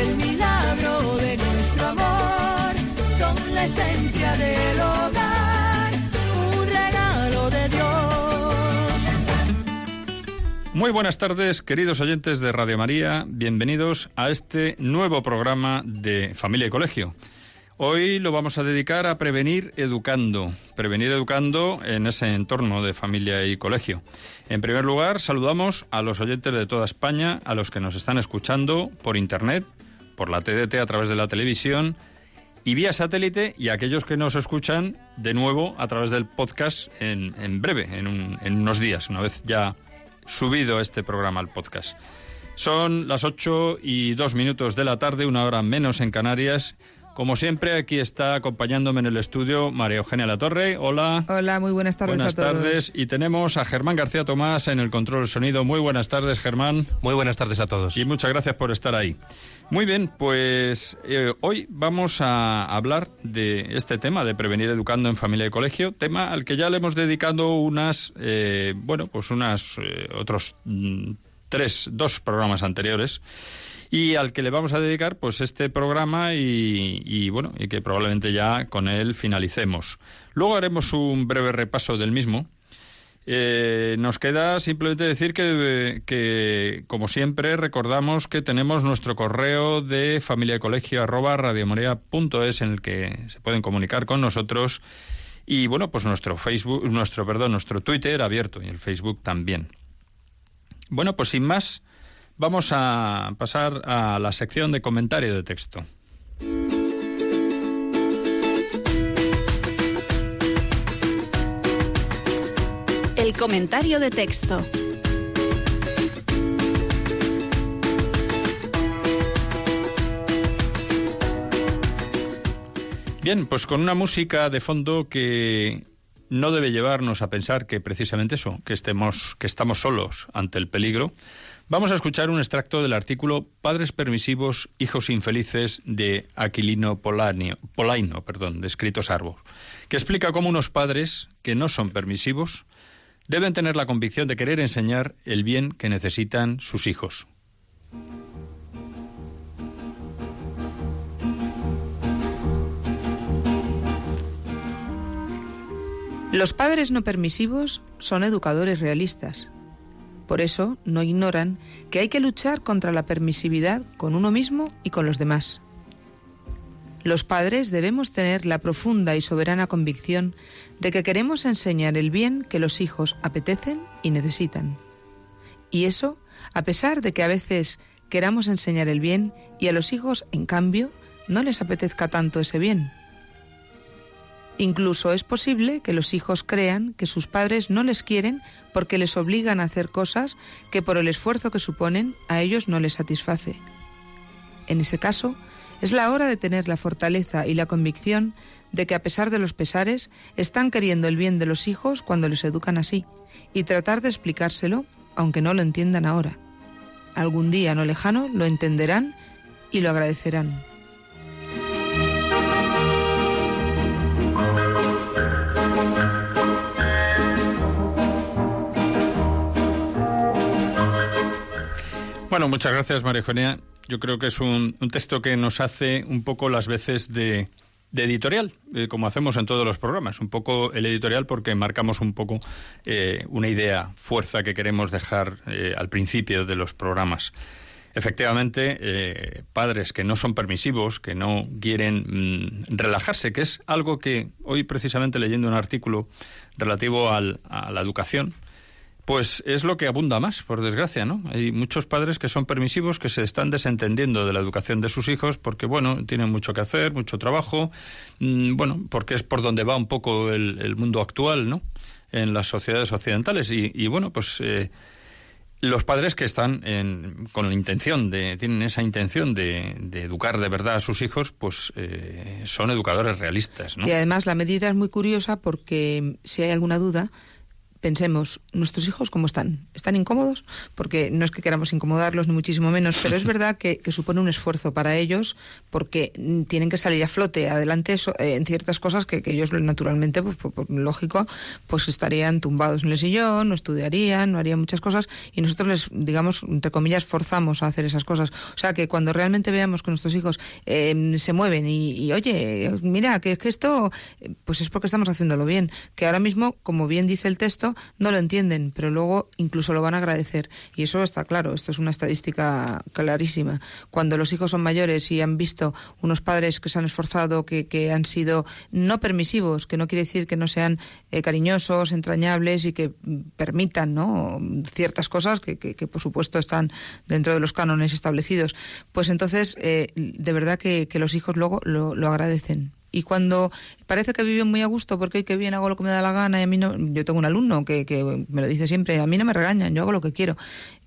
el milagro de nuestro amor. Son la esencia del hogar, un regalo de Dios. Muy buenas tardes, queridos oyentes de Radio María. Bienvenidos a este nuevo programa de Familia y Colegio. Hoy lo vamos a dedicar a prevenir educando, prevenir educando en ese entorno de familia y colegio. En primer lugar, saludamos a los oyentes de toda España, a los que nos están escuchando por Internet, por la TDT a través de la televisión y vía satélite y aquellos que nos escuchan de nuevo a través del podcast en, en breve, en, un- en unos días, una vez ya subido este programa al podcast. Son las 8 y 2 minutos de la tarde, una hora menos en Canarias. Como siempre, aquí está acompañándome en el estudio María Eugenia Latorre. Hola. Hola, muy buenas tardes Buenas a todos. tardes. Y tenemos a Germán García Tomás en el control del sonido. Muy buenas tardes, Germán. Muy buenas tardes a todos. Y muchas gracias por estar ahí. Muy bien, pues eh, hoy vamos a hablar de este tema de prevenir educando en familia y colegio, tema al que ya le hemos dedicado unas, eh, bueno, pues unas eh, otros mm, tres, dos programas anteriores y al que le vamos a dedicar pues este programa y, y, bueno y que probablemente ya con él finalicemos. Luego haremos un breve repaso del mismo. Eh, nos queda simplemente decir que, que, como siempre, recordamos que tenemos nuestro correo de familia colegio arroba en el que se pueden comunicar con nosotros y bueno, pues nuestro Facebook, nuestro perdón, nuestro Twitter abierto y el Facebook también. Bueno, pues sin más, vamos a pasar a la sección de comentario de texto. El comentario de texto. Bien, pues con una música de fondo que no debe llevarnos a pensar que precisamente eso, que estemos, que estamos solos ante el peligro. Vamos a escuchar un extracto del artículo Padres permisivos, hijos infelices de Aquilino Polaino, perdón, de Escritos Arbor, que explica cómo unos padres que no son permisivos deben tener la convicción de querer enseñar el bien que necesitan sus hijos. Los padres no permisivos son educadores realistas. Por eso no ignoran que hay que luchar contra la permisividad con uno mismo y con los demás. Los padres debemos tener la profunda y soberana convicción de que queremos enseñar el bien que los hijos apetecen y necesitan. Y eso a pesar de que a veces queramos enseñar el bien y a los hijos, en cambio, no les apetezca tanto ese bien. Incluso es posible que los hijos crean que sus padres no les quieren porque les obligan a hacer cosas que por el esfuerzo que suponen a ellos no les satisface. En ese caso, es la hora de tener la fortaleza y la convicción de que a pesar de los pesares están queriendo el bien de los hijos cuando les educan así y tratar de explicárselo aunque no lo entiendan ahora. Algún día no lejano lo entenderán y lo agradecerán. Bueno, muchas gracias, María Eugenia. Yo creo que es un, un texto que nos hace un poco las veces de, editorial, eh, como hacemos en todos los programas. Un poco el editorial porque marcamos un poco eh, una idea, fuerza que queremos dejar eh, al principio de los programas. efectivamente, eh, padres que no son permisivos, que no quieren mm, relajarse, que es algo que hoy precisamente leyendo un artículo relativo a la educación, pues es lo que abunda más, por desgracia, ¿no? Hay muchos padres que son permisivos, que se están desentendiendo de la educación de sus hijos porque, bueno, tienen mucho que hacer, mucho trabajo, mm, bueno, porque es por donde va un poco el, mundo actual, ¿no? En las sociedades occidentales. Y, bueno, pues eh, los padres que están con la intención de, tienen esa intención de, educar de verdad a sus hijos, pues eh, son educadores realistas, ¿no? Y además la medida es muy curiosa porque si hay alguna duda, pensemos, ¿nuestros hijos cómo están? ¿Están incómodos? Porque no es que queramos incomodarlos, ni muchísimo menos, pero es verdad que, supone un esfuerzo para ellos porque tienen que salir a flote adelante eh, en ciertas cosas que, ellos naturalmente, pues, lógico, pues estarían tumbados en el sillón, no estudiarían, no harían muchas cosas y nosotros les, digamos, entre comillas, forzamos a hacer esas cosas. O sea, que cuando realmente veamos que nuestros hijos em, se mueven y, oye, mira, que, que esto, pues es porque estamos haciéndolo bien. Que ahora mismo, como bien dice el texto, no lo entienden, pero luego incluso lo van a agradecer. Y eso está claro, esto es una estadística clarísima. Cuando los hijos son mayores y han visto unos padres que se han esforzado, que, que han sido no permisivos, que no quiere decir que no sean eh, cariñosos, entrañables y que permitan ¿no? ciertas cosas que, que, por supuesto están dentro de los cánones establecidos, pues entonces eh, de verdad que, que los hijos luego lo, lo agradecen y cuando parece que viven muy a gusto porque hoy que bien hago lo que me da la gana y a mí no, yo tengo un alumno que, que me lo dice siempre, a mí no me regañan, yo hago lo que quiero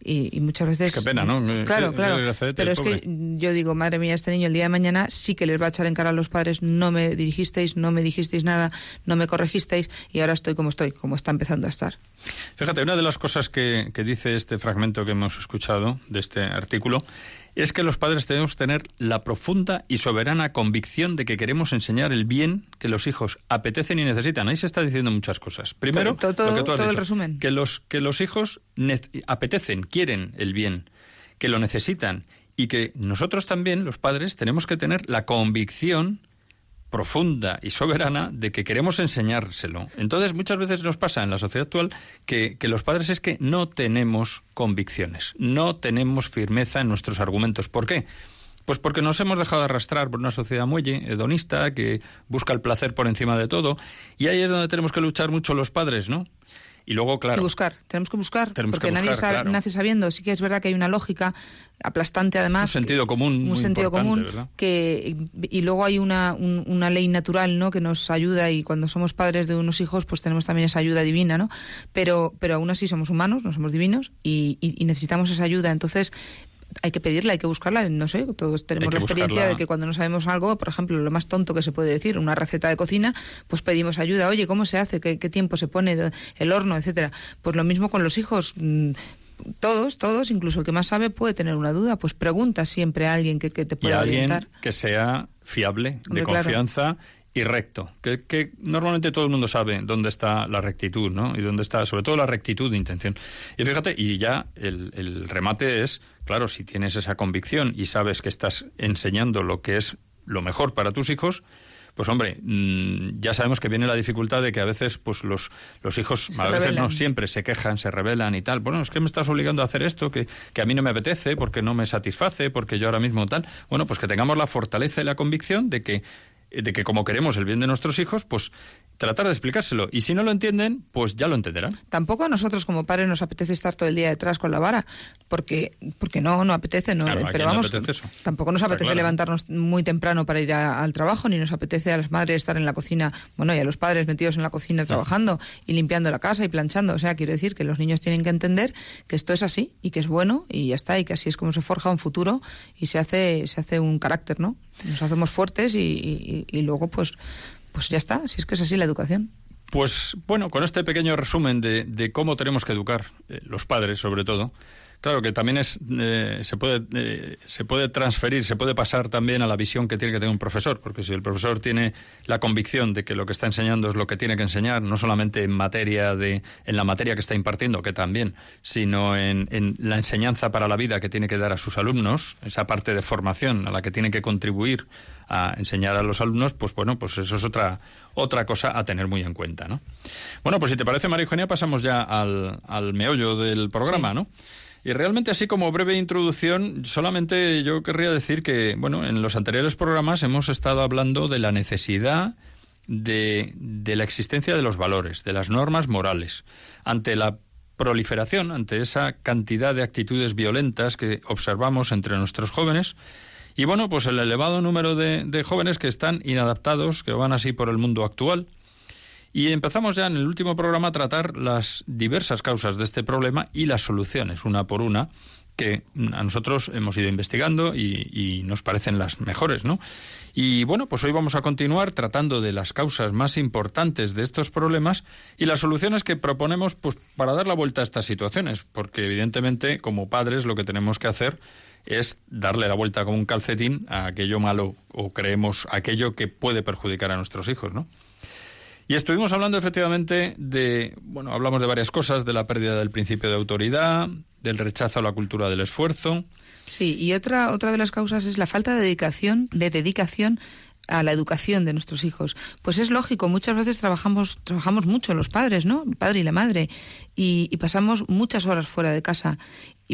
y, muchas veces... Qué pena, ¿no? Claro, claro, pero es que yo digo, madre mía, este niño el día de mañana sí que les va a echar en cara a los padres, no me dirigisteis, no me dijisteis nada, no me corregisteis y ahora estoy como estoy, como está empezando a estar. Fíjate, una de las cosas que, que dice este fragmento que hemos escuchado de este artículo es que los padres tenemos que tener la profunda y soberana convicción de que queremos enseñar el bien que los hijos apetecen y necesitan. Ahí se está diciendo muchas cosas. Primero, lo que tú has dicho, el resumen. que los que los hijos apetecen, quieren el bien, que lo necesitan y que nosotros también, los padres, tenemos que tener la convicción profunda y soberana de que queremos enseñárselo. Entonces, muchas veces nos pasa en la sociedad actual que, que, los padres es que no tenemos convicciones, no tenemos firmeza en nuestros argumentos. ¿Por qué? Pues porque nos hemos dejado arrastrar por una sociedad muy hedonista que busca el placer por encima de todo. Y ahí es donde tenemos que luchar mucho los padres, ¿no? Y luego, claro. buscar, tenemos que buscar, porque nadie nace sabiendo. Sí que es verdad que hay una lógica aplastante, además. Un sentido común. Un sentido común. Que, y luego hay una, una ley natural, ¿no? Que nos ayuda y cuando somos padres de unos hijos, pues tenemos también esa ayuda divina, ¿no? Pero, pero aún así somos humanos, no somos divinos y, y necesitamos esa ayuda. Entonces, hay que pedirla, hay que buscarla, no sé, todos tenemos la experiencia de que cuando no sabemos algo, por ejemplo, lo más tonto que se puede decir, una receta de cocina, pues pedimos ayuda, oye, ¿cómo se hace? ¿Qué, tiempo se pone el horno, etcétera? Pues lo mismo con los hijos mm, todos, todos, incluso el que más sabe puede tener una duda, pues pregunta siempre a alguien que, te pueda y alguien que sea fiable, de confianza y recto, que, normalmente todo el mundo sabe dónde está la rectitud, ¿no? Y dónde está, sobre todo, la rectitud de intención. Y fíjate, y ya el, el remate es, claro, si tienes esa convicción y sabes que estás enseñando lo que es lo mejor para tus hijos, pues hombre, mm, ya sabemos que viene la dificultad de que a veces pues los, los hijos, a veces no siempre se quejan, se rebelan y tal. Bueno, es que me estás obligando a hacer esto que, que a mí no me apetece, porque no me satisface, porque yo ahora mismo tal. Bueno, pues que tengamos la fortaleza y la convicción de que de que como queremos el bien de nuestros hijos, pues tratar de explicárselo. Y si no lo entienden, pues ya lo entenderán. Tampoco a nosotros como padres nos apetece estar todo el día detrás con la vara, porque porque no no apetece, no. pero vamos, tampoco nos apetece levantarnos muy temprano para ir al trabajo, ni nos apetece a las madres estar en la cocina, bueno, y a los padres metidos en la cocina trabajando y limpiando la casa y planchando. O sea, quiero decir que los niños tienen que entender que esto es así y que es bueno y ya está, y que así es como se forja un futuro y se hace se hace un carácter, ¿no? Nos hacemos fuertes y, luego pues pues ya está, si es que es así la educación. Pues bueno, con este pequeño resumen de, de cómo tenemos que educar, eh, los padres sobre todo, Claro que también es, eh, se, puede, eh, se puede transferir, se puede pasar también a la visión que tiene que tener un profesor, porque si el profesor tiene la convicción de que lo que está enseñando es lo que tiene que enseñar, no solamente en materia de, en la materia que está impartiendo, que también, sino en, en la enseñanza para la vida que tiene que dar a sus alumnos, esa parte de formación a la que tiene que contribuir a enseñar a los alumnos, pues bueno, pues eso es otra, otra cosa a tener muy en cuenta, ¿no? Bueno, pues si te parece, María Eugenia, pasamos ya al, al meollo del programa, ¿no? Y realmente así como breve introducción, solamente yo querría decir que, bueno, en los anteriores programas hemos estado hablando de la necesidad de, de la existencia de los valores, de las normas morales, ante la proliferación, ante esa cantidad de actitudes violentas que observamos entre nuestros jóvenes, y bueno, pues el elevado número de, de jóvenes que están inadaptados, que van así por el mundo actual, y empezamos ya en el último programa a tratar las diversas causas de este problema y las soluciones, una por una, que a nosotros hemos ido investigando y, nos parecen las mejores, ¿no? Y bueno, pues hoy vamos a continuar tratando de las causas más importantes de estos problemas y las soluciones que proponemos pues, para dar la vuelta a estas situaciones, porque evidentemente como padres lo que tenemos que hacer es darle la vuelta con un calcetín a aquello malo o creemos aquello que puede perjudicar a nuestros hijos, ¿no? Y estuvimos hablando efectivamente de, bueno, hablamos de varias cosas, de la pérdida del principio de autoridad, del rechazo a la cultura del esfuerzo. Sí, y otra, otra de las causas es la falta de dedicación, de dedicación a la educación de nuestros hijos. Pues es lógico, muchas veces trabajamos, trabajamos mucho los padres, ¿no? El padre y la madre, y, y pasamos muchas horas fuera de casa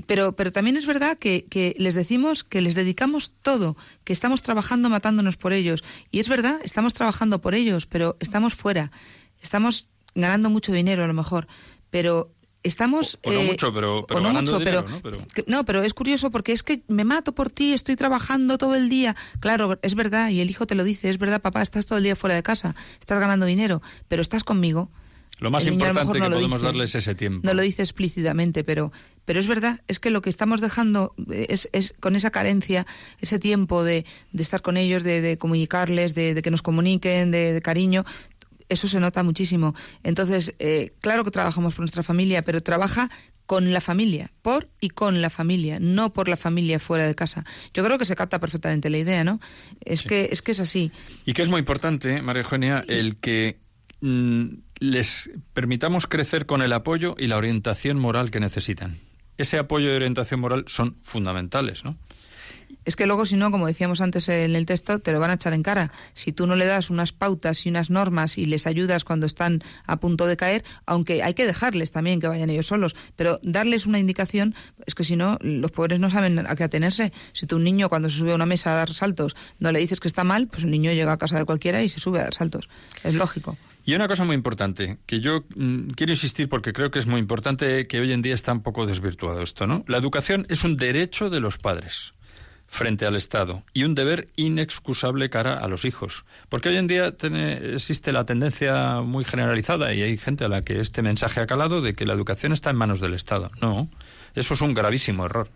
pero, pero también es verdad que, que, les decimos que les dedicamos todo, que estamos trabajando matándonos por ellos. Y es verdad, estamos trabajando por ellos, pero estamos fuera. Estamos ganando mucho dinero a lo mejor, pero estamos o, no eh, mucho pero, pero ganando dinero, ¿no? Pero... no pero es curioso porque es que me mato por ti estoy trabajando todo el día claro es verdad y el hijo te lo dice es verdad papá estás todo el día fuera de casa estás ganando dinero pero estás conmigo lo más importante que podemos darles es ese tiempo. No lo dice explícitamente, pero, pero es verdad, es que lo que estamos dejando es, es con esa carencia, ese tiempo de, de estar con ellos, de, de comunicarles, de, de, que nos comuniquen, de, cariño, eso se nota muchísimo. Entonces, eh, claro que trabajamos por nuestra familia, pero trabaja con la familia, por y con la familia, no por la familia fuera de casa. Yo creo que se capta perfectamente la idea, ¿no? Es que es que es así. Y que es muy importante, María Eugenia, el que mm, les permitamos crecer con el apoyo y la orientación moral que necesitan. Ese apoyo y orientación moral son fundamentales, ¿no? Es que luego, si no, como decíamos antes en el texto, te lo van a echar en cara. Si tú no le das unas pautas y unas normas y les ayudas cuando están a punto de caer, aunque hay que dejarles también que vayan ellos solos, pero darles una indicación, es que si no, los pobres no saben a qué atenerse. Si tú un niño cuando se sube a una mesa a dar saltos no le dices que está mal, pues el niño llega a casa de cualquiera y se sube a dar saltos. Es lógico. Y una cosa muy importante, que yo mm, quiero insistir porque creo que es muy importante que hoy en día está un poco desvirtuado esto, ¿no? La educación es un derecho de los padres frente al Estado y un deber inexcusable cara a los hijos. Porque hoy en día existe la tendencia muy generalizada y hay gente a la que este mensaje ha calado de que la educación está en manos del Estado. No, eso es un gravísimo error.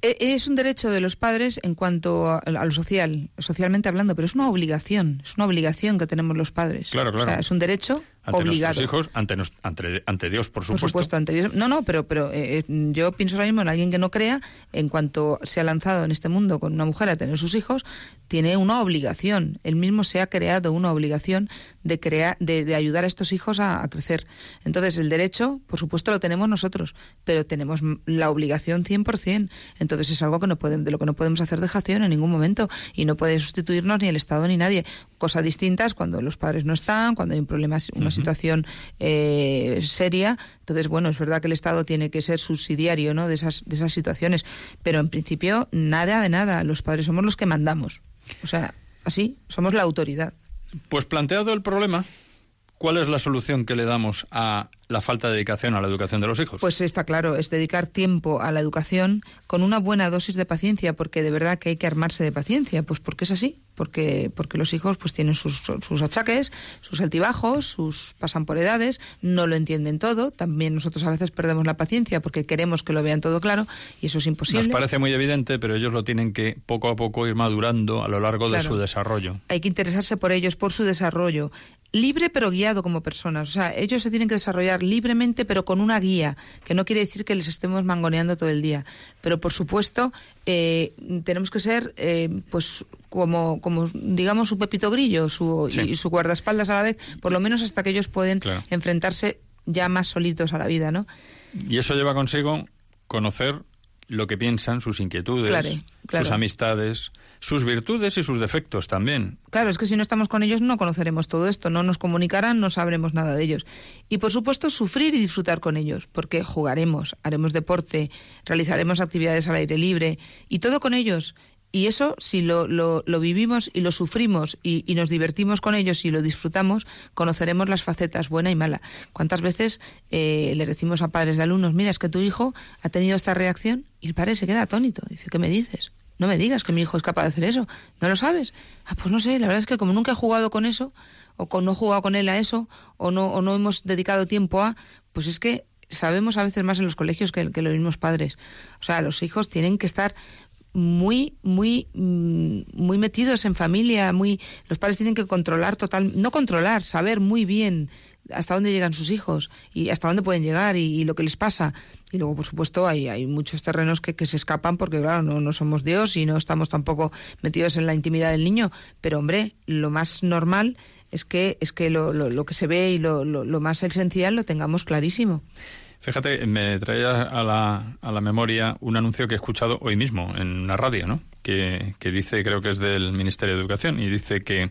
E, es un derecho de los padres en cuanto a, lo social, socialmente hablando, pero es una obligación, es una obligación que tenemos los padres. Claro, claro. O sea, es un derecho ante obligado. nuestros hijos, ante, ante, ante, Dios, por supuesto. Por supuesto, ante Dios. No, no, pero, pero eh, eh, yo pienso ahora mismo en alguien que no crea, en cuanto se ha lanzado en este mundo con una mujer a tener sus hijos, tiene una obligación. Él mismo se ha creado una obligación de, crear, de, de ayudar a estos hijos a, a, crecer. Entonces, el derecho, por supuesto, lo tenemos nosotros, pero tenemos la obligación 100%. Entonces, es algo que no puede, de lo que no podemos hacer dejación en ningún momento y no puede sustituirnos ni el Estado ni nadie. Cosa distinta es cuando los padres no están, cuando hay un problema, una situación eh, seria. Entonces, bueno, es verdad que el Estado tiene que ser subsidiario ¿no? de, esas, de esas situaciones, pero en principio nada de nada. Los padres somos los que mandamos. O sea, así, somos la autoridad. Pues planteado el problema, ¿cuál es la solución que le damos a la falta de dedicación a la educación de los hijos? Pues está claro, es dedicar tiempo a la educación con una buena dosis de paciencia, porque de verdad que hay que armarse de paciencia, pues porque es así, porque, porque los hijos pues tienen sus, sus achaques, sus altibajos, sus pasan por edades, no lo entienden todo, también nosotros a veces perdemos la paciencia porque queremos que lo vean todo claro y eso es imposible. Nos parece muy evidente, pero ellos lo tienen que poco a poco ir madurando a lo largo de su desarrollo. Hay que interesarse por ellos, por su desarrollo, libre pero guiado como personas, o sea, ellos se tienen que desarrollar libremente, pero con una guía, que no quiere decir que les estemos mangoneando todo el día. Pero, por supuesto, eh, tenemos que ser, eh, pues, como, como, digamos, su pepito grillo su, y su guardaespaldas a la vez, por lo menos hasta que ellos pueden enfrentarse ya más solitos a la vida, ¿no? Y eso lleva consigo conocer lo que piensan, sus inquietudes, sus amistades, sus virtudes y sus defectos también. Claro, es que si no estamos con ellos no conoceremos todo esto, no nos comunicarán, no sabremos nada de ellos. Y por supuesto sufrir y disfrutar con ellos, porque jugaremos, haremos deporte, realizaremos actividades al aire libre y todo con ellos. Y eso, si lo, lo, vivimos y lo sufrimos y, nos divertimos con ellos y lo disfrutamos, conoceremos las facetas buena y mala. ¿Cuántas veces eh, le decimos a padres de alumnos, mira, es que tu hijo ha tenido esta reacción y el padre se queda atónito? Dice, ¿qué me dices? No me digas que mi hijo es capaz de hacer eso. ¿No lo sabes? Ah, pues no sé, la verdad es que como nunca he jugado con eso, o con, no he jugado con él a eso, o no, o no hemos dedicado tiempo a, pues es que sabemos a veces más en los colegios que, que los mismos padres. O sea, los hijos tienen que estar muy, muy, mm, muy metidos en familia, muy, los padres tienen que controlar total, no controlar, saber muy bien hasta dónde llegan sus hijos y hasta dónde pueden llegar y, lo que les pasa. Y luego, por supuesto, hay, hay muchos terrenos que, que se escapan porque, claro, no, no somos Dios y no estamos tampoco metidos en la intimidad del niño. Pero, hombre, lo más normal es que, es que lo, lo, lo que se ve y lo, lo más esencial lo tengamos clarísimo. Fíjate, me traía a la, a la memoria un anuncio que he escuchado hoy mismo en una radio, ¿no? Que, que dice, creo que es del Ministerio de Educación, y dice que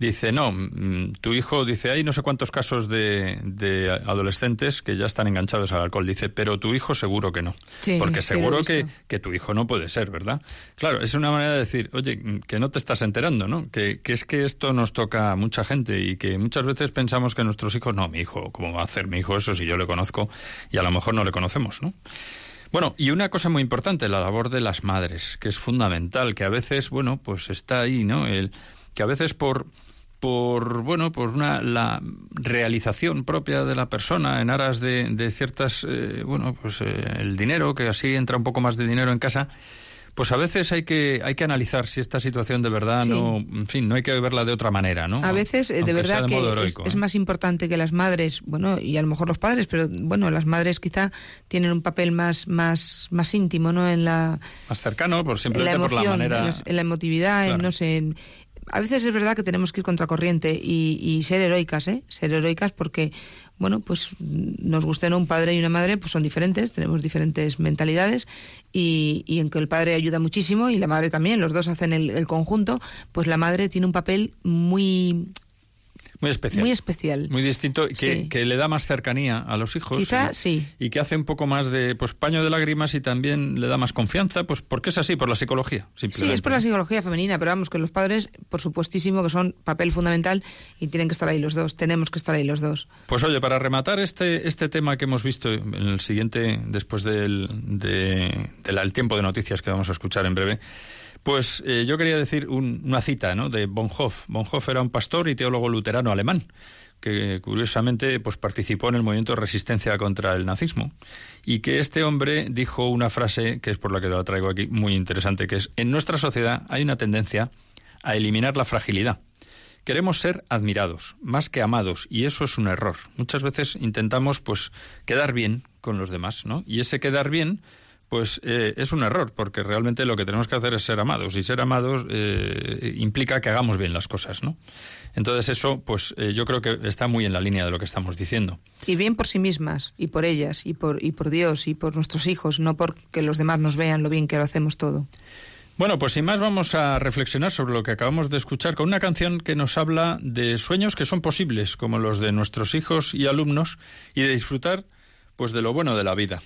Dice, no, mm, tu hijo, dice, hay no sé cuántos casos de, de, adolescentes que ya están enganchados al alcohol. Dice, pero tu hijo seguro que no. porque seguro que, que, tu hijo no puede ser, ¿verdad? Claro, es una manera de decir, oye, que no te estás enterando, ¿no? Que, que es que esto nos toca a mucha gente y que muchas veces pensamos que nuestros hijos, no, mi hijo, ¿cómo va a hacer mi hijo eso si yo le conozco y a lo mejor no le conocemos, ¿no? Bueno, y una cosa muy importante, la labor de las madres, que es fundamental, que a veces, bueno, pues está ahí, ¿no? El, que a veces por por bueno por una la realización propia de la persona en aras de, de ciertas eh, bueno pues eh, el dinero que así entra un poco más de dinero en casa pues a veces hay que hay que analizar si esta situación de verdad no en fin no hay que verla de otra manera no a veces eh, de verdad que es, más importante que las madres bueno y a lo mejor los padres pero bueno las madres quizá tienen un papel más más más íntimo no en la más cercano por simplemente por la manera en la, emotividad en, no sé en, a veces es verdad que tenemos que ir contracorriente y, y ser heroicas, ¿eh? Ser heroicas porque, bueno, pues nos guste no un padre y una madre, pues son diferentes, tenemos diferentes mentalidades y, y en que el padre ayuda muchísimo y la madre también, los dos hacen el, el conjunto, pues la madre tiene un papel muy muy especial. Muy especial. Muy distinto, que, que le da más cercanía a los hijos. Quizá, y, sí. Y que hace un poco más de pues paño de lágrimas y también le da más confianza, pues porque es así, por la psicología. Sí, es por la psicología femenina, pero vamos, que los padres, por supuestísimo, que son papel fundamental y tienen que estar ahí los dos, tenemos que estar ahí los dos. Pues oye, para rematar este, este tema que hemos visto en el siguiente, después del de, del tiempo de noticias que vamos a escuchar en breve, pues eh, yo quería decir una cita ¿no? de Bonhoff. Bonhoff era un pastor y teólogo luterano alemán que curiosamente pues participó en el movimiento de resistencia contra el nazismo y que este hombre dijo una frase que es por la que la traigo aquí muy interesante que es en nuestra sociedad hay una tendencia a eliminar la fragilidad queremos ser admirados más que amados y eso es un error muchas veces intentamos pues quedar bien con los demás no y ese quedar bien pues eh, es un error, porque realmente lo que tenemos que hacer es ser amados, y ser amados eh, implica que hagamos bien las cosas, ¿no? Entonces eso, pues eh, yo creo que está muy en la línea de lo que estamos diciendo. Y bien por sí mismas, y por ellas, y por, y por Dios, y por nuestros hijos, no porque los demás nos vean lo bien que lo hacemos todo. Bueno, pues sin más vamos a reflexionar sobre lo que acabamos de escuchar con una canción que nos habla de sueños que son posibles, como los de nuestros hijos y alumnos, y de disfrutar pues de lo bueno de la vida.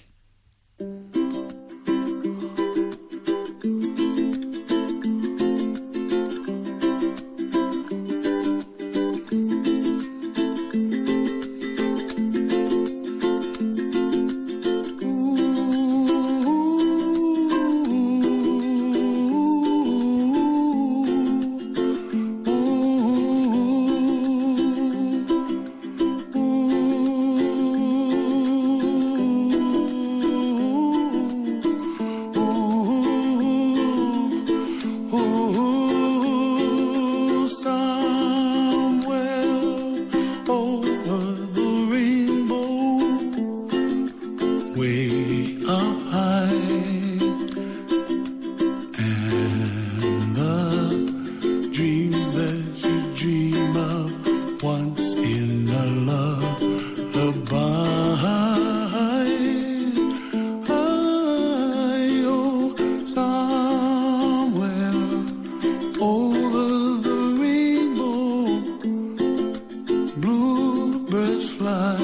blood.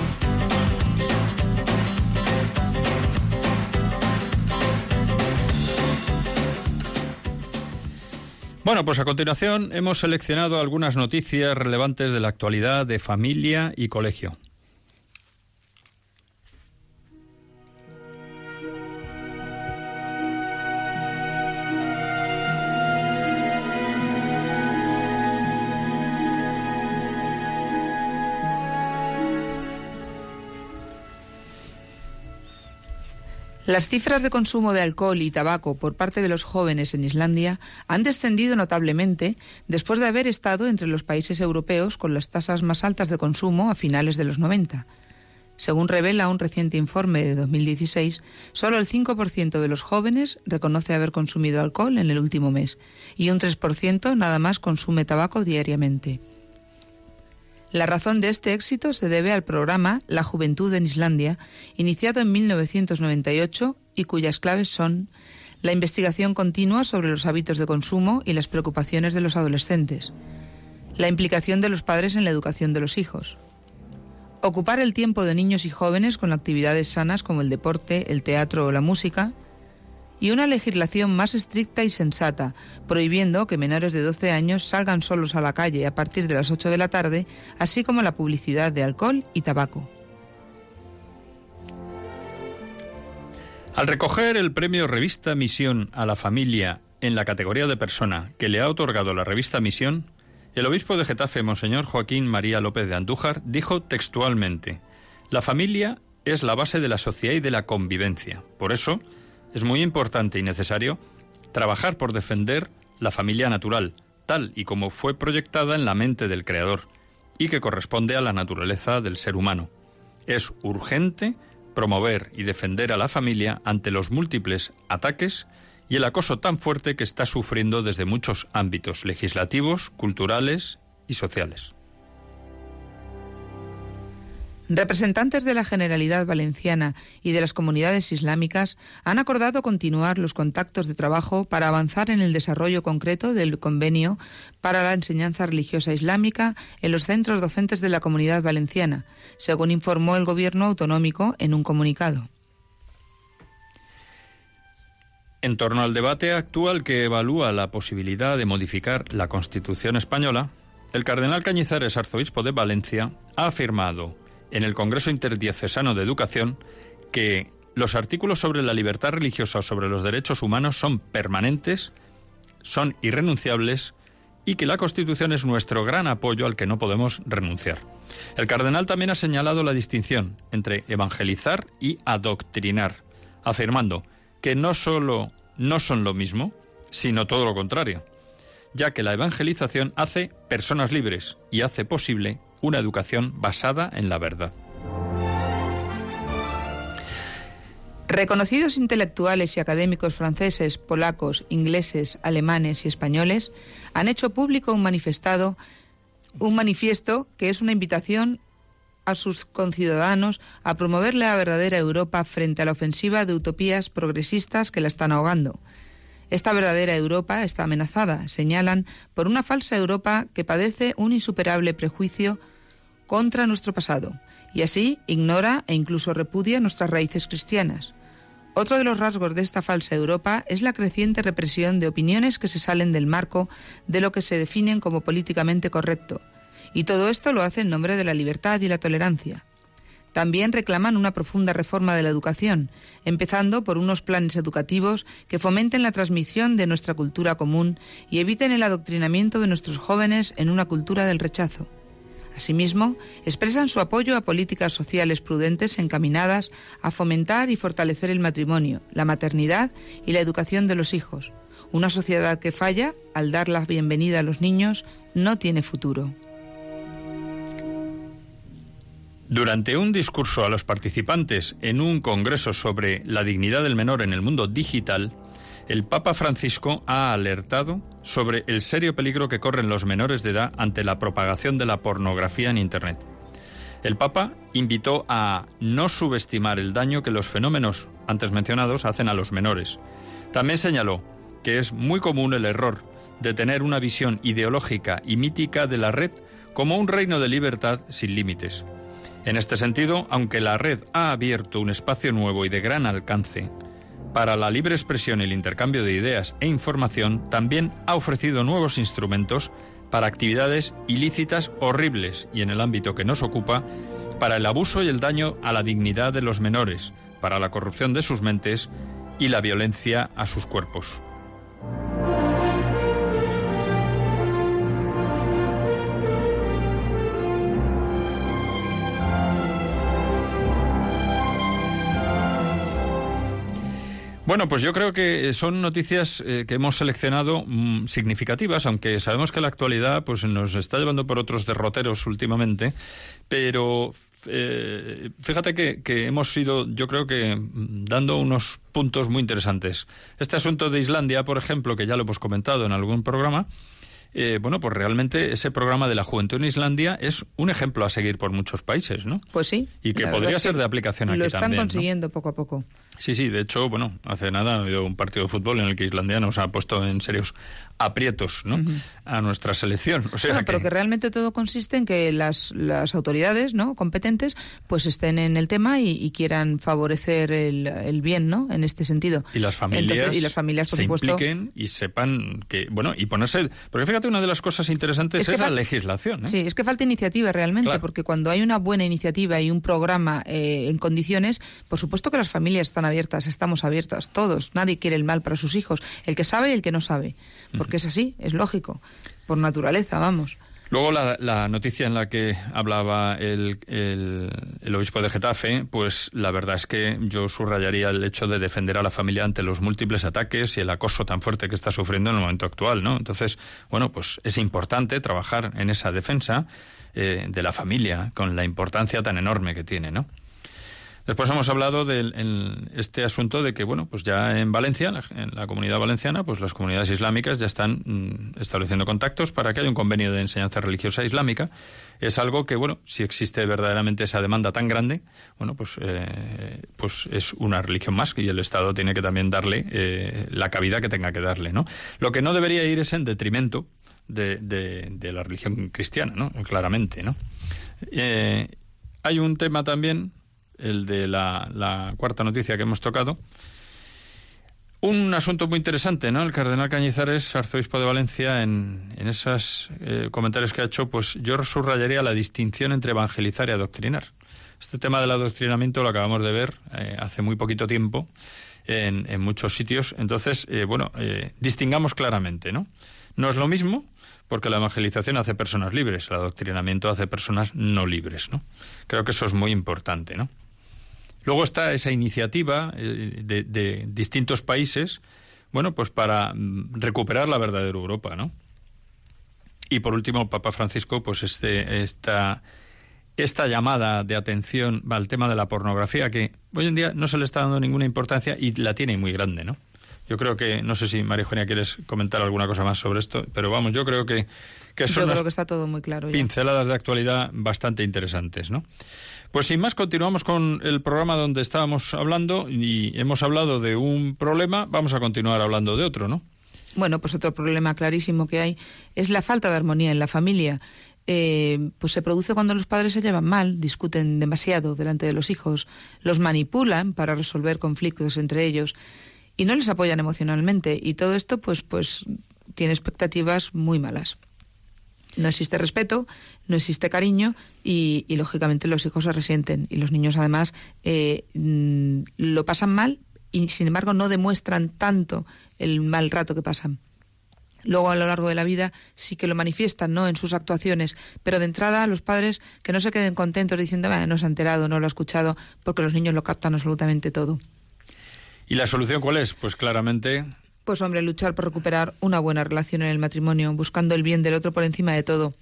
Bueno, pues a continuación hemos seleccionado algunas noticias relevantes de la actualidad de familia y colegio. Las cifras de consumo de alcohol y tabaco por parte de los jóvenes en Islandia han descendido notablemente después de haber estado entre los países europeos con las tasas más altas de consumo a finales de los 90. Según revela un reciente informe de 2016, solo el 5% de los jóvenes reconoce haber consumido alcohol en el último mes y un 3% nada más consume tabaco diariamente. La razón de este éxito se debe al programa La Juventud en Islandia, iniciado en 1998 y cuyas claves son la investigación continua sobre los hábitos de consumo y las preocupaciones de los adolescentes, la implicación de los padres en la educación de los hijos, ocupar el tiempo de niños y jóvenes con actividades sanas como el deporte, el teatro o la música, y una legislación más estricta y sensata, prohibiendo que menores de 12 años salgan solos a la calle a partir de las 8 de la tarde, así como la publicidad de alcohol y tabaco. Al recoger el premio Revista Misión a la familia en la categoría de persona que le ha otorgado la revista Misión, el obispo de Getafe, Monseñor Joaquín María López de Andújar, dijo textualmente, La familia es la base de la sociedad y de la convivencia. Por eso, es muy importante y necesario trabajar por defender la familia natural, tal y como fue proyectada en la mente del Creador, y que corresponde a la naturaleza del ser humano. Es urgente promover y defender a la familia ante los múltiples ataques y el acoso tan fuerte que está sufriendo desde muchos ámbitos legislativos, culturales y sociales. Representantes de la Generalidad Valenciana y de las comunidades islámicas han acordado continuar los contactos de trabajo para avanzar en el desarrollo concreto del convenio para la enseñanza religiosa islámica en los centros docentes de la Comunidad Valenciana, según informó el Gobierno autonómico en un comunicado. En torno al debate actual que evalúa la posibilidad de modificar la Constitución española, el cardenal Cañizares, arzobispo de Valencia, ha afirmado en el Congreso Interdiocesano de Educación que los artículos sobre la libertad religiosa o sobre los derechos humanos son permanentes, son irrenunciables y que la Constitución es nuestro gran apoyo al que no podemos renunciar. El cardenal también ha señalado la distinción entre evangelizar y adoctrinar, afirmando que no solo no son lo mismo, sino todo lo contrario, ya que la evangelización hace personas libres y hace posible una educación basada en la verdad. Reconocidos intelectuales y académicos franceses, polacos, ingleses, alemanes y españoles han hecho público un manifestado, un manifiesto que es una invitación a sus conciudadanos a promover la verdadera Europa frente a la ofensiva de utopías progresistas que la están ahogando. Esta verdadera Europa está amenazada, señalan, por una falsa Europa que padece un insuperable prejuicio contra nuestro pasado y así ignora e incluso repudia nuestras raíces cristianas. Otro de los rasgos de esta falsa Europa es la creciente represión de opiniones que se salen del marco de lo que se definen como políticamente correcto. Y todo esto lo hace en nombre de la libertad y la tolerancia. También reclaman una profunda reforma de la educación, empezando por unos planes educativos que fomenten la transmisión de nuestra cultura común y eviten el adoctrinamiento de nuestros jóvenes en una cultura del rechazo. Asimismo, expresan su apoyo a políticas sociales prudentes encaminadas a fomentar y fortalecer el matrimonio, la maternidad y la educación de los hijos. Una sociedad que falla, al dar la bienvenida a los niños, no tiene futuro. Durante un discurso a los participantes en un congreso sobre la dignidad del menor en el mundo digital, el Papa Francisco ha alertado sobre el serio peligro que corren los menores de edad ante la propagación de la pornografía en Internet. El Papa invitó a no subestimar el daño que los fenómenos antes mencionados hacen a los menores. También señaló que es muy común el error de tener una visión ideológica y mítica de la red como un reino de libertad sin límites. En este sentido, aunque la red ha abierto un espacio nuevo y de gran alcance para la libre expresión y el intercambio de ideas e información, también ha ofrecido nuevos instrumentos para actividades ilícitas horribles y en el ámbito que nos ocupa, para el abuso y el daño a la dignidad de los menores, para la corrupción de sus mentes y la violencia a sus cuerpos. Bueno, pues yo creo que son noticias eh, que hemos seleccionado mm, significativas, aunque sabemos que la actualidad pues nos está llevando por otros derroteros últimamente, pero eh, fíjate que, que, hemos ido, yo creo que mm, dando unos puntos muy interesantes. Este asunto de Islandia, por ejemplo, que ya lo hemos comentado en algún programa, eh, bueno, pues realmente ese programa de la juventud en Islandia es un ejemplo a seguir por muchos países, ¿no? Pues sí. Y que podría ser de aplicación aquí también. Lo están consiguiendo poco a poco. Sí, sí, de hecho, bueno, hace nada ha habido un partido de fútbol en el que Islandia nos ha puesto en serios aprietos ¿no? a nuestra selección. O sea Pero que realmente todo consiste en que las, las autoridades ¿no? competentes pues estén en el tema y, quieran favorecer el, el, bien ¿no? en este sentido. Y las familias, y las familias por se supuesto, impliquen y sepan que, bueno, y ponerse... Porque fíjate, una de las cosas interesantes es, la legislación. ¿eh? Sí, es que falta iniciativa realmente, porque cuando hay una buena iniciativa y un programa eh, en condiciones, por supuesto que las familias están abiertas, estamos abiertas, todos. Nadie quiere el mal para sus hijos, el que sabe y el que no sabe. Porque es así, es lógico, por naturaleza, vamos. Luego la, noticia en la que hablaba el, el, obispo de Getafe, pues la verdad es que yo subrayaría el hecho de defender a la familia ante los múltiples ataques y el acoso tan fuerte que está sufriendo en el momento actual, ¿no? Entonces, bueno, pues es importante trabajar en esa defensa eh, de la familia con la importancia tan enorme que tiene, ¿no? Después hemos hablado de este asunto de que, bueno, pues ya en Valencia, en la comunidad valenciana, pues las comunidades islámicas ya están mm, estableciendo contactos para que haya un convenio de enseñanza religiosa islámica. Es algo que, bueno, si existe verdaderamente esa demanda tan grande, bueno, pues, eh, pues es una religión más y el Estado tiene que también darle eh, la cabida que tenga que darle, ¿no? Lo que no debería ir es en detrimento de, de, la religión cristiana, ¿no? Claramente, ¿no? Eh, hay un tema también el de la, cuarta noticia que hemos tocado. Un asunto muy interesante, ¿no? El cardenal Cañizares, arzobispo de Valencia, en, en esos eh, comentarios que ha hecho, pues yo subrayaría la distinción entre evangelizar y adoctrinar. Este tema del adoctrinamiento lo acabamos de ver eh, hace muy poquito tiempo en, en muchos sitios. Entonces, eh, bueno, distingamos claramente, ¿no? No es lo mismo porque la evangelización hace personas libres, el adoctrinamiento hace personas no libres, ¿no? Creo que eso es muy importante, ¿no? Luego está esa iniciativa eh, de, distintos países, bueno, pues para mm, recuperar la verdadera Europa, ¿no? Y por último, Papa Francisco, pues este, esta, esta llamada de atención al tema de la pornografía, que hoy en día no se le está dando ninguna importancia y la tiene muy grande, ¿no? Yo creo que, no sé si María Eugenia quieres comentar alguna cosa más sobre esto, pero vamos, yo creo que, que son yo creo que está todo muy claro pinceladas de actualidad bastante interesantes, ¿no? Pues sin más, continuamos con el programa donde estábamos hablando y hemos hablado de un problema, vamos a continuar hablando de otro, ¿no? Bueno, pues otro problema clarísimo que hay es la falta de armonía en la familia. eh, pues se produce cuando los padres se llevan mal, discuten demasiado delante de los hijos, los manipulan para resolver conflictos entre ellos y no les apoyan emocionalmente y todo esto pues pues tiene expectativas muy malas. No existe respeto, no existe cariño y, lógicamente los hijos se resienten y los niños además eh, mm, lo pasan mal y sin embargo no demuestran tanto el mal rato que pasan. Luego a lo largo de la vida sí que lo manifiestan, ¿no? En sus actuaciones, pero de entrada los padres que no se queden contentos diciendo, no se ha enterado, no lo ha escuchado, porque los niños lo captan absolutamente todo. ¿Y la solución cuál es? Pues claramente pues hombre, luchar por recuperar una buena relación en el matrimonio, buscando el bien del otro por encima de todo.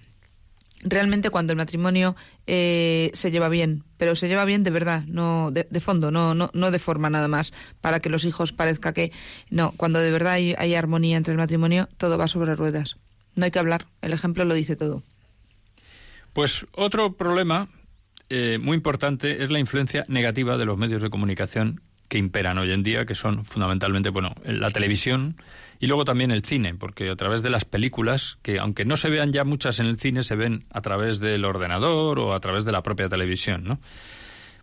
Realmente cuando el matrimonio eh, se lleva bien, pero se lleva bien de verdad, no de, fondo, no, no, no de forma nada más, para que los hijos parezca que no, cuando de verdad hay, armonía entre el matrimonio, todo va sobre ruedas. No hay que hablar, el ejemplo lo dice todo. Pues otro problema eh, muy importante es la influencia negativa de los medios de comunicación que imperan hoy en día, que son fundamentalmente, bueno, la televisión y luego también el cine, porque a través de las películas, que aunque no se vean ya muchas en el cine, se ven a través del ordenador o a través de la propia televisión, ¿no?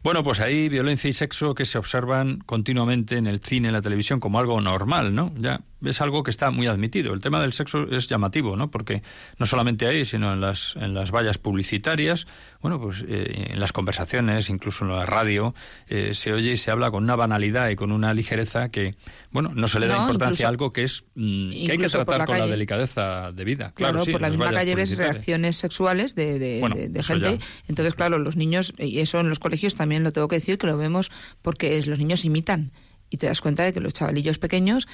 Bueno, pues hay violencia y sexo que se observan continuamente en el cine, en la televisión, como algo normal, ¿no? Ya es algo que está muy admitido. El tema del sexo es llamativo, ¿no? Porque no solamente ahí, sino en las, en las vallas publicitarias, bueno, pues eh, en las conversaciones, incluso en la radio, eh, se oye y se habla con una banalidad y con una ligereza que, bueno, no se le da importancia a algo que es mm, que hay que tratar con la delicadeza de vida. Claro, por la misma calle ves reacciones sexuales de, de, gente. Entonces, claro, los niños, y eso en los colegios también lo tengo que decir, que lo vemos porque los niños imitan y te das cuenta de que los chavalillos pequeños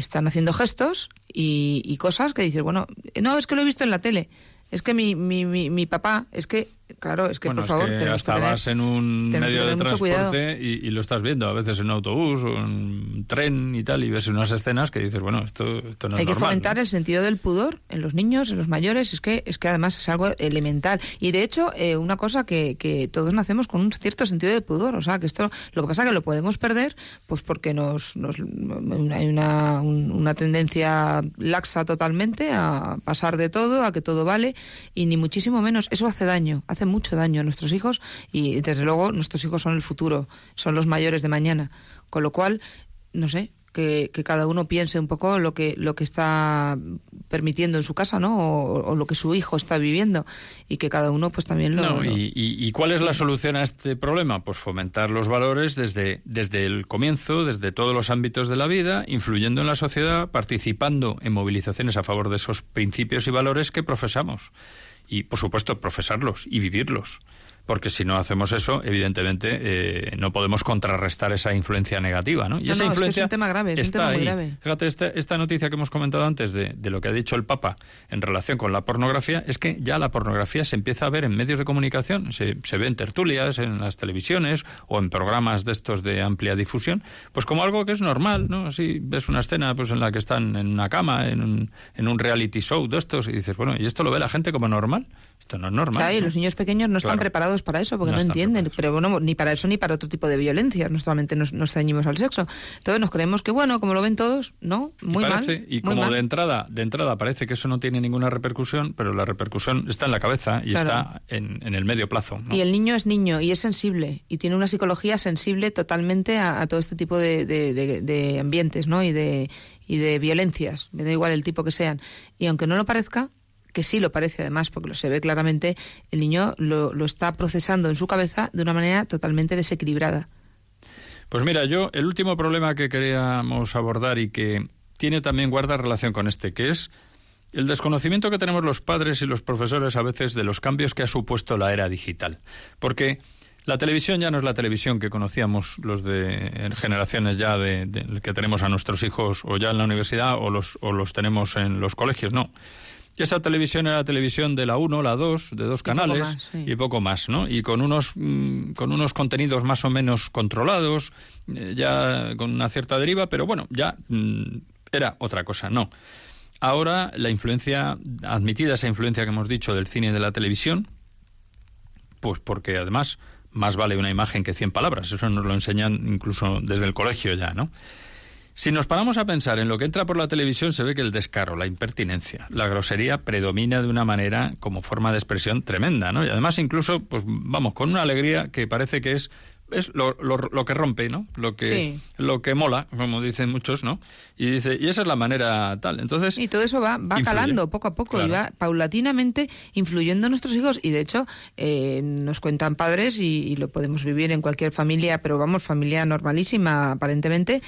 están haciendo gestos y, y, cosas que dices, bueno, no, es que lo he visto en la tele, es que mi, mi, mi, mi papá, es que Claro, es que por favor. Es que hasta vas en un medio de transporte y, lo estás viendo, a veces en un autobús o en un tren y tal, y ves unas escenas que dices, bueno, esto, esto no Hay es Hay que fomentar el sentido del pudor en los niños, en los mayores, es que, es que además es algo elemental. Y de hecho, eh, una cosa que, que todos nacemos con un cierto sentido de pudor, o sea, que esto, lo que pasa es que lo podemos perder, pues porque nos, nos hay una, una tendencia laxa totalmente a pasar de todo, a que todo vale, y ni muchísimo menos, eso hace daño, hace mucho daño a nuestros hijos y desde luego nuestros hijos son el futuro, son los mayores de mañana. Con lo cual, no sé, que, cada uno piense un poco lo que lo que está permitiendo en su casa, ¿no? O, lo que su hijo está viviendo y que cada uno pues también lo. y, cuál es la solución a este problema? Pues fomentar los valores desde desde el comienzo, desde todos los ámbitos de la vida, influyendo en la sociedad, participando en movilizaciones a favor de esos principios y valores que profesamos y, por supuesto, profesarlos y vivirlos. Porque si no hacemos eso, evidentemente eh, no podemos contrarrestar esa influencia negativa, ¿no? Y esa influencia es, un tema grave, es está un tema muy grave. Fíjate, esta, esta, noticia que hemos comentado antes de, de, lo que ha dicho el Papa en relación con la pornografía, es que ya la pornografía se empieza a ver en medios de comunicación, se, se ve en tertulias, en las televisiones o en programas de estos de amplia difusión, pues como algo que es normal, ¿no? Si ves una escena pues en la que están en una cama, en un, en un reality show de estos, y dices, bueno, ¿y esto lo ve la gente como normal? Esto no es normal. Claro, y los niños pequeños no están preparados para eso, porque no, entienden. Pero bueno, ni para eso ni para otro tipo de violencia. No solamente nos, nos ceñimos al sexo. Entonces nos creemos que, bueno, como lo ven todos, no, muy y mal. Y como de entrada, de entrada parece que eso no tiene ninguna repercusión, pero la repercusión está en la cabeza y está en, en, el medio plazo. Y el niño es niño y es sensible y tiene una psicología sensible totalmente a, todo este tipo de, de, de ambientes, ¿no? Y de y de violencias, me da igual el tipo que sean. Y aunque no lo parezca, que sí lo parece además, porque lo se ve claramente, el niño lo, lo está procesando en su cabeza de una manera totalmente desequilibrada. Pues mira, yo el último problema que queríamos abordar y que tiene también guarda relación con este, que es el desconocimiento que tenemos los padres y los profesores a veces de los cambios que ha supuesto la era digital. Porque la televisión ya no es la televisión que conocíamos los de generaciones ya de, que tenemos a nuestros hijos o ya en la universidad o los, o los tenemos en los colegios, no. Y esa televisión era la televisión de la 1, la 2, de dos canales y poco más, ¿no? Y con unos, mm, con unos contenidos más o menos controlados, eh, ya con una cierta deriva, pero bueno, ya mm, era otra cosa, no. Ahora la influencia, admitida esa influencia que hemos dicho del cine y de la televisión, pues porque además más vale una imagen que cien palabras, eso nos lo enseñan incluso desde el colegio ya, ¿no? Si nos paramos a pensar en lo que entra por la televisión, se ve que el descaro, la impertinencia, la grosería predomina de una manera como forma de expresión tremenda, ¿no? Y además incluso, pues vamos, con una alegría que parece que es es lo, lo, lo, que rompe, ¿no? Lo que, Sí. lo que mola, como dicen muchos, ¿no? Y dice, y esa es la manera tal. Entonces, Y todo eso va, va influye. calando poco a poco y va paulatinamente influyendo en nuestros hijos. Y de hecho, eh, nos cuentan padres y, y lo podemos vivir en cualquier familia, pero vamos, familia normalísima aparentemente,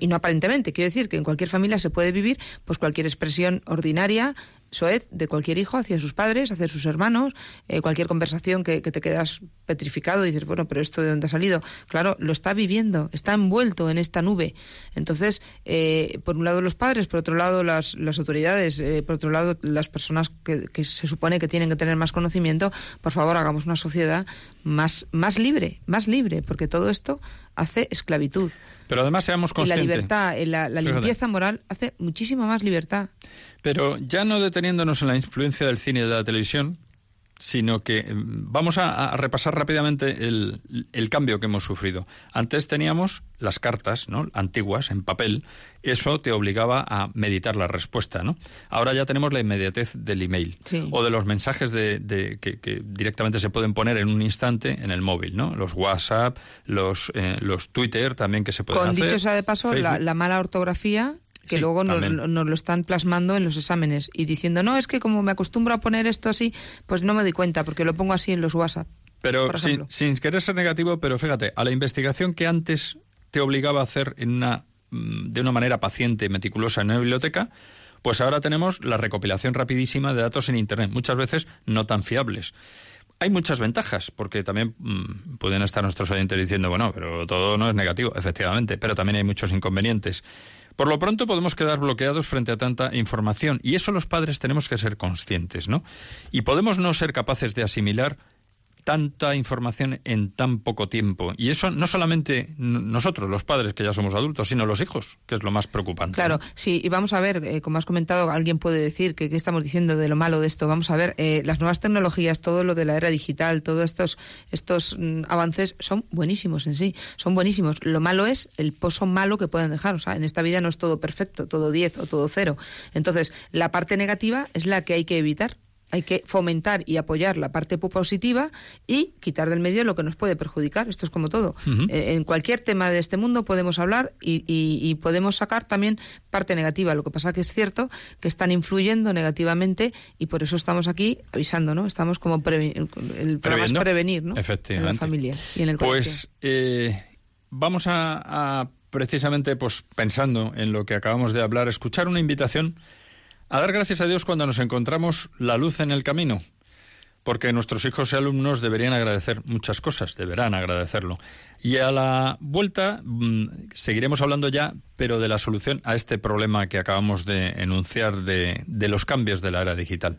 y no aparentemente, quiero decir que en cualquier familia se puede vivir pues cualquier expresión ordinaria soez de cualquier hijo hacia sus padres, hacia sus hermanos, eh, cualquier conversación que, que te quedas petrificado y dices, bueno, pero esto de dónde ha salido. Claro, lo está viviendo, está envuelto en esta nube. Entonces, eh, por un lado los padres, por otro lado las, las autoridades, eh, por otro lado las personas que, que se supone que tienen que tener más conocimiento, por favor hagamos una sociedad más, más libre, más libre, porque todo esto hace esclavitud. pero además seamos Y la conscientes. libertad, eh, la, la limpieza moral hace muchísima más libertad. Pero ya no deteniéndonos en la influencia del cine y de la televisión, sino que mm, vamos a, a repasar rápidamente el, el cambio que hemos sufrido. Antes teníamos las cartas, ¿no? Antiguas, en papel. Eso te obligaba a meditar la respuesta, ¿no? Ahora ya tenemos la inmediatez del email. Sí. O de los mensajes de, de- que, que directamente se pueden poner en un instante en el móvil, ¿no? Los WhatsApp, los, eh, los Twitter también que se pueden Con hacer. dicho sea de paso, la mala ortografía que Sí, luego nos, nos lo están plasmando en los exámenes y diciendo, no, es que como me acostumbro a poner esto así, pues no me doy cuenta porque lo pongo así en los WhatsApp. Pero sin querer ser negativo, pero fíjate, a la investigación que antes te obligaba a hacer en una, mm, de una manera paciente, meticulosa en una biblioteca, pues ahora tenemos la recopilación rapidísima de datos en Internet, muchas veces no tan fiables. Hay muchas ventajas, porque también mm, pueden estar nuestros oyentes diciendo, bueno, pero todo no es negativo, efectivamente, pero también hay muchos inconvenientes. Por lo pronto podemos quedar bloqueados frente a tanta información y eso los padres tenemos que ser conscientes, ¿no? Y podemos no ser capaces de asimilar tanta información en tan poco tiempo. Y eso no solamente nosotros, los padres, que ya somos adultos, sino los hijos, que es lo más preocupante. Claro, ¿no? sí, y vamos a ver, eh, como has comentado, alguien puede decir que qué estamos diciendo de lo malo de esto. Vamos a ver, eh, las nuevas tecnologías, todo lo de la era digital, todos estos, estos mm, avances son buenísimos en sí, son buenísimos. Lo malo es el pozo malo que pueden dejar. O sea, en esta vida no es todo perfecto, todo 10 o todo cero. Entonces, la parte negativa es la que hay que evitar. Hay que fomentar y apoyar la parte positiva y quitar del medio lo que nos puede perjudicar. Esto es como todo. Eh, en cualquier tema de este mundo podemos hablar y, y- y podemos sacar también parte negativa. Lo que pasa que es cierto que están influyendo negativamente y por eso estamos aquí avisando, ¿no? Estamos como el programa es prevenir, ¿no? Efectivamente. En la familia y en el. Pues eh, vamos a, a, precisamente, pues pensando en lo que acabamos de hablar, escuchar una invitación a dar gracias a Dios cuando nos encontramos la luz en el camino. Porque nuestros hijos y alumnos deberían agradecer muchas cosas, deberán agradecerlo. Y a la vuelta mm, seguiremos hablando ya, pero de la solución a este problema que acabamos de enunciar de, de los cambios de la era digital.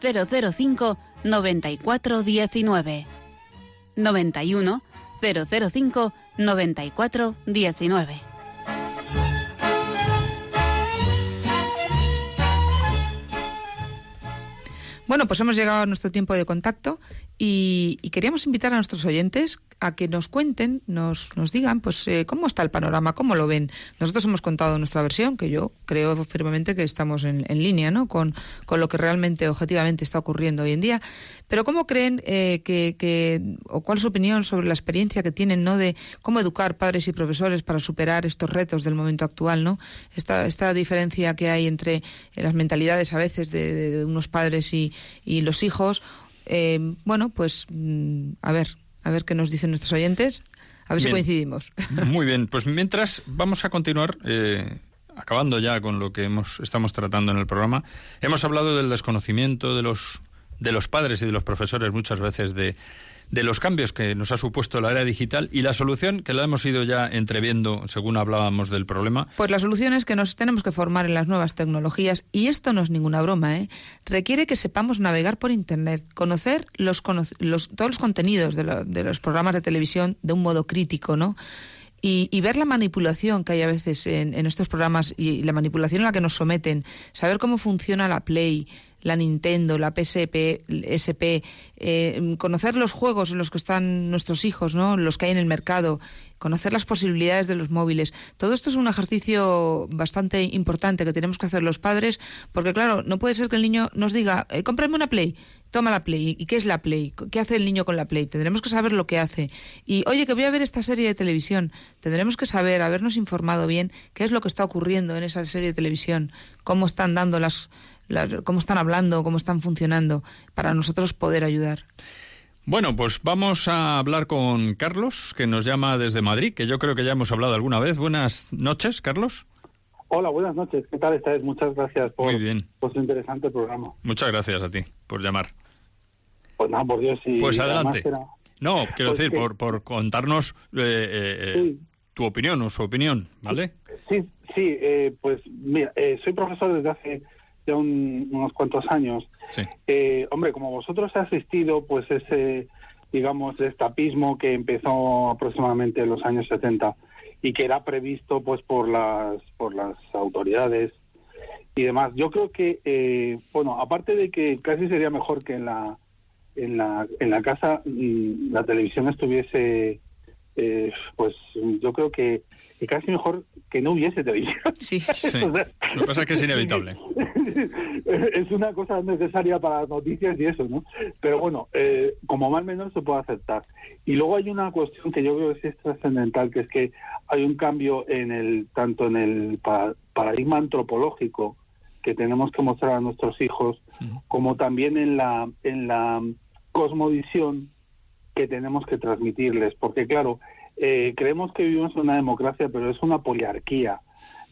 005 9419. 91 005 9419. Bueno, pues hemos llegado a nuestro tiempo de contacto y, y queríamos invitar a nuestros oyentes a que nos cuenten, nos, nos digan, pues, eh, cómo está el panorama, cómo lo ven. Nosotros hemos contado nuestra versión, que yo creo firmemente que estamos en, en línea, ¿no? Con, con lo que realmente, objetivamente, está ocurriendo hoy en día. Pero ¿cómo creen eh, que, que, o cuál es su opinión sobre la experiencia que tienen, ¿no? De cómo educar padres y profesores para superar estos retos del momento actual, ¿no? Esta, esta diferencia que hay entre las mentalidades a veces de, de, unos padres y, y los hijos. Eh, bueno, pues, mm, a ver, a ver qué nos dicen nuestros oyentes. A ver Bien. si coincidimos. Muy bien, pues mientras vamos a continuar, eh, acabando ya con lo que hemos, estamos tratando en el programa, hemos hablado del desconocimiento de los, de los padres y de los profesores muchas veces de, de los cambios que nos ha supuesto la era digital y la solución que la hemos ido ya entreviendo según hablábamos del problema. Pues la solución es que nos tenemos que formar en las nuevas tecnologías y esto no es ninguna broma, ¿eh? Requiere que sepamos navegar por Internet, conocer los, los todos los contenidos de, lo, de, los programas de televisión de un modo crítico, ¿no? Y, y, ver la manipulación que hay a veces en, en estos programas y la manipulación a la que nos someten, saber cómo funciona la Play, la Nintendo, la PSP, SP, eh, conocer los juegos en los que están nuestros hijos, ¿no? los que hay en el mercado, conocer las posibilidades de los móviles. Todo esto es un ejercicio bastante importante que tenemos que hacer los padres, porque claro, no puede ser que el niño nos diga, eh, cómprame una Play, toma la Play. ¿Y qué es la Play? ¿Qué hace el niño con la Play? Tendremos que saber lo que hace. Y oye, que voy a ver esta serie de televisión. Tendremos que saber, habernos informado bien qué es lo que está ocurriendo en esa serie de televisión, cómo están dando las, las cómo están hablando, cómo están funcionando, para nosotros poder ayudar. Bueno, pues vamos a hablar con Carlos, que nos llama desde Madrid, que yo creo que ya hemos hablado alguna vez. Buenas noches, Carlos. Hola, buenas noches. ¿Qué tal estáis? Muchas gracias por, Muy bien. por su interesante programa. Muchas gracias a ti por llamar. Pues nada, por Dios. Y pues adelante. Era... No, quiero pues decir, que... por, por contarnos eh, eh, sí. tu opinión o su opinión, ¿vale? Sí, sí, eh, pues mira, soy profesor desde hace ya un, unos cuantos años. Sí. Eh, hombre, como vosotros he asistido, pues ese, digamos, estapismo que empezó aproximadamente en los años 70 y que era previsto, pues, por las, por las autoridades y demás. Yo creo que, eh, bueno, aparte de que casi sería mejor que en la, en la, en la casa mm, la televisión estuviese, eh, pues, yo creo que y casi mejor que no hubiese televisión. Sí, sí. Lo que pasa es que es inevitable. es una cosa necesaria para las noticias y eso, ¿no? Pero bueno, eh, como más o menos se puede aceptar. Y luego hay una cuestión que yo creo que es trascendental, que es que hay un cambio en el tanto en el pa paradigma antropológico que tenemos que mostrar a nuestros hijos, como también en la en la cosmovisión que tenemos que transmitirles, porque claro, eh, creemos que vivimos en una democracia, pero es una poliarquía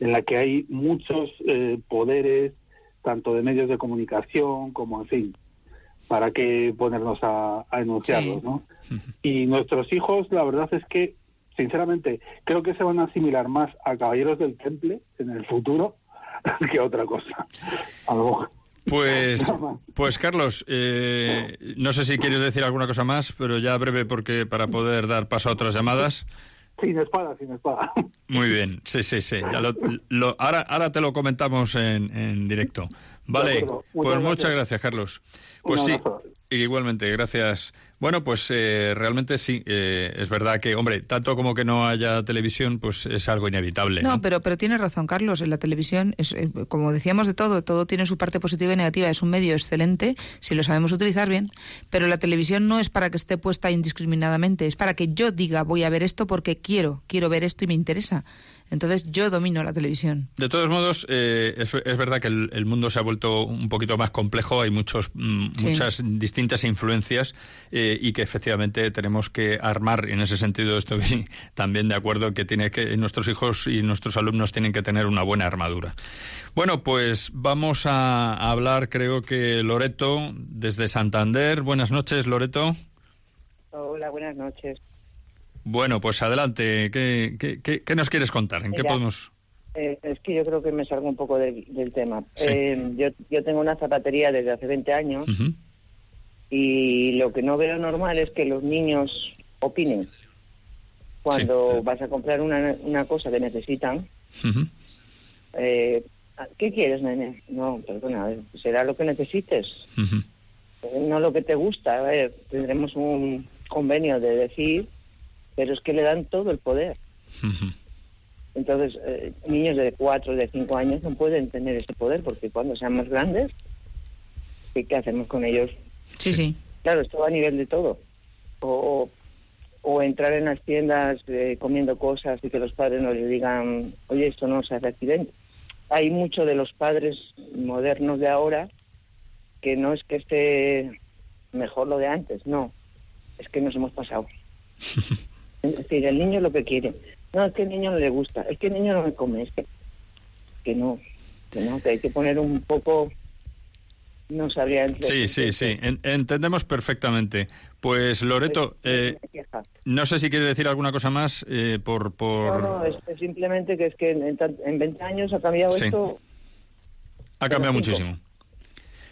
en la que hay muchos eh, poderes, tanto de medios de comunicación como, en fin, para qué ponernos a, a enunciarlos, sí. ¿no? Y nuestros hijos, la verdad es que, sinceramente, creo que se van a asimilar más a caballeros del temple en el futuro que a otra cosa. A lo mejor. Pues, pues Carlos, eh, no sé si quieres decir alguna cosa más, pero ya breve porque para poder dar paso a otras llamadas. Sin espada, sin espada. Muy bien, sí, sí, sí. Ya lo, lo, ahora, ahora te lo comentamos en, en directo. Vale, pues gracias. muchas gracias, Carlos. Pues sí, Igualmente, gracias. Bueno, pues eh, realmente sí, eh, es verdad que, hombre, tanto como que no haya televisión, pues es algo inevitable. No, No, pero, pero tiene razón, Carlos. En la televisión, es, eh, como decíamos de todo, todo tiene su parte positiva y negativa. Es un medio excelente si lo sabemos utilizar bien, pero la televisión no es para que esté puesta indiscriminadamente, es para que yo diga voy a ver esto porque quiero, quiero ver esto y me interesa. Entonces yo domino la televisión. De todos modos, eh, es, es verdad que el, el mundo se ha vuelto un poquito más complejo, hay muchos, mm, Sí. muchas distintas influencias eh, y que efectivamente tenemos que armar, en ese sentido estoy también de acuerdo que tiene que nuestros hijos y nuestros alumnos tienen que tener una buena armadura. Bueno, pues vamos a, a hablar, creo que Loreto, desde Santander. Buenas noches, Loreto. Hola, buenas noches. Bueno, pues adelante. ¿Qué, qué, qué- qué nos quieres contar? ¿En qué podemos...? Eh, es que yo creo que me salgo un poco del, del tema. Sí. Eh, yo, yo tengo una zapatería desde hace 20 años y lo que no veo normal es que los niños opinen. Cuando Sí. vas a comprar una, una cosa que necesitan, eh, ¿qué quieres, nene? No, perdona, será lo que necesites, eh, no lo que te gusta. A ver, tendremos un convenio de decir, pero es que le dan todo el poder. Entonces, eh, niños de 4, de 5 años no pueden tener ese poder porque cuando sean más grandes, ¿qué, qué hacemos con ellos? Sí, sí. Claro, esto va a nivel de todo. O, o entrar en las tiendas eh, comiendo cosas y que los padres no les digan, oye, esto no se hace aquí dentro. Hay mucho de los padres modernos de ahora que no es que esté mejor lo de antes, no, es que nos hemos pasado. Es decir, el niño lo que quiere. No, es que el niño no le gusta, es que el niño no me come, es que, que no, que no, que hay que poner un poco, no sabría... Sí, sí, sí, en- entendemos perfectamente. Pues Loreto, eh, no sé si quieres decir alguna cosa más eh, por... No, por... no, es, es simplemente que es que en, en 20 años ha cambiado Sí. esto. Ha cambiado muchísimo.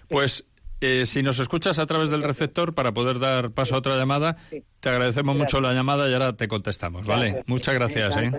Pues eh, si nos escuchas a través del receptor para poder dar paso a otra llamada, Sí. te agradecemos Gracias. mucho la llamada y ahora te contestamos, ¿vale? Muchas gracias, ¿eh?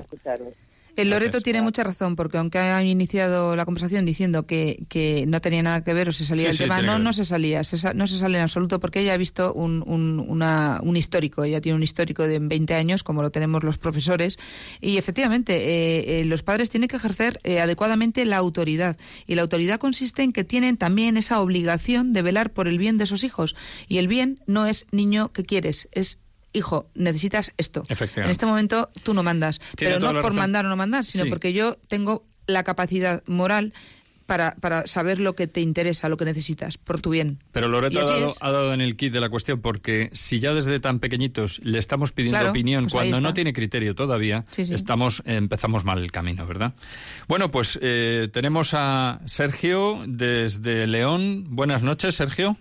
El Loreto tiene mucha razón, porque aunque ha iniciado la conversación diciendo que, que no tenía nada que ver o se salía Sí, del sí, tema, no, no se salía, se sa- no se sale en absoluto, porque ella ha visto un, un, una- un histórico, ella tiene un histórico de 20 años, como lo tenemos los profesores, y efectivamente eh, eh, los padres tienen que ejercer eh, adecuadamente la autoridad, y la autoridad consiste en que tienen también esa obligación de velar por el bien de sus hijos, y el bien no es niño que quieres, es hijo, necesitas esto. En este momento tú no mandas, Tiene pero no por mandar o no mandar, sino Sí. porque yo tengo la capacidad moral para, para saber lo que te interesa, lo que necesitas, por tu bien. Pero Loreto ha dado, ha dado en el kit de la cuestión, porque si ya desde tan pequeñitos le estamos pidiendo Claro, opinión pues cuando no tiene criterio todavía, Sí, sí. estamos empezamos mal el camino, ¿verdad? Bueno, pues eh, tenemos a Sergio desde León. Buenas noches, Sergio.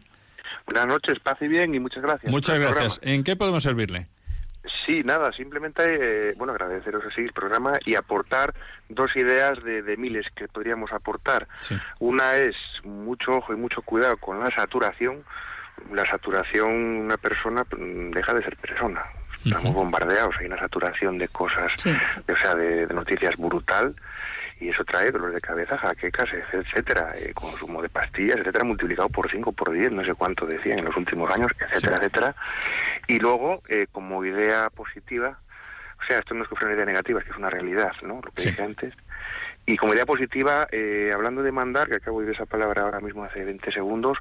Buenas noches, paz y bien y muchas gracias. Muchas gracias. ¿En qué podemos servirle? Sí, nada, simplemente, eh, bueno, agradeceros así el programa y aportar dos ideas de, de miles que podríamos aportar. Sí. Una es mucho ojo y mucho cuidado con la saturación. La saturación, una persona mm, deja de ser persona. Estamos bombardeados, hay una saturación de cosas, Sí. o sea, de, de noticias brutal y eso trae dolor de cabeza, jaquecas, etcétera, eh, consumo de pastillas, etcétera, multiplicado por 5, por 10, no sé cuánto decían en los últimos años, etcétera, Sí. etcétera. Y luego, eh, como idea positiva, o sea, esto no es que fuera una idea negativa, es que es una realidad, ¿no? Lo que Sí. dije antes. Y como idea positiva, eh, hablando de mandar, que acabo de oír esa palabra ahora mismo hace 20 segundos,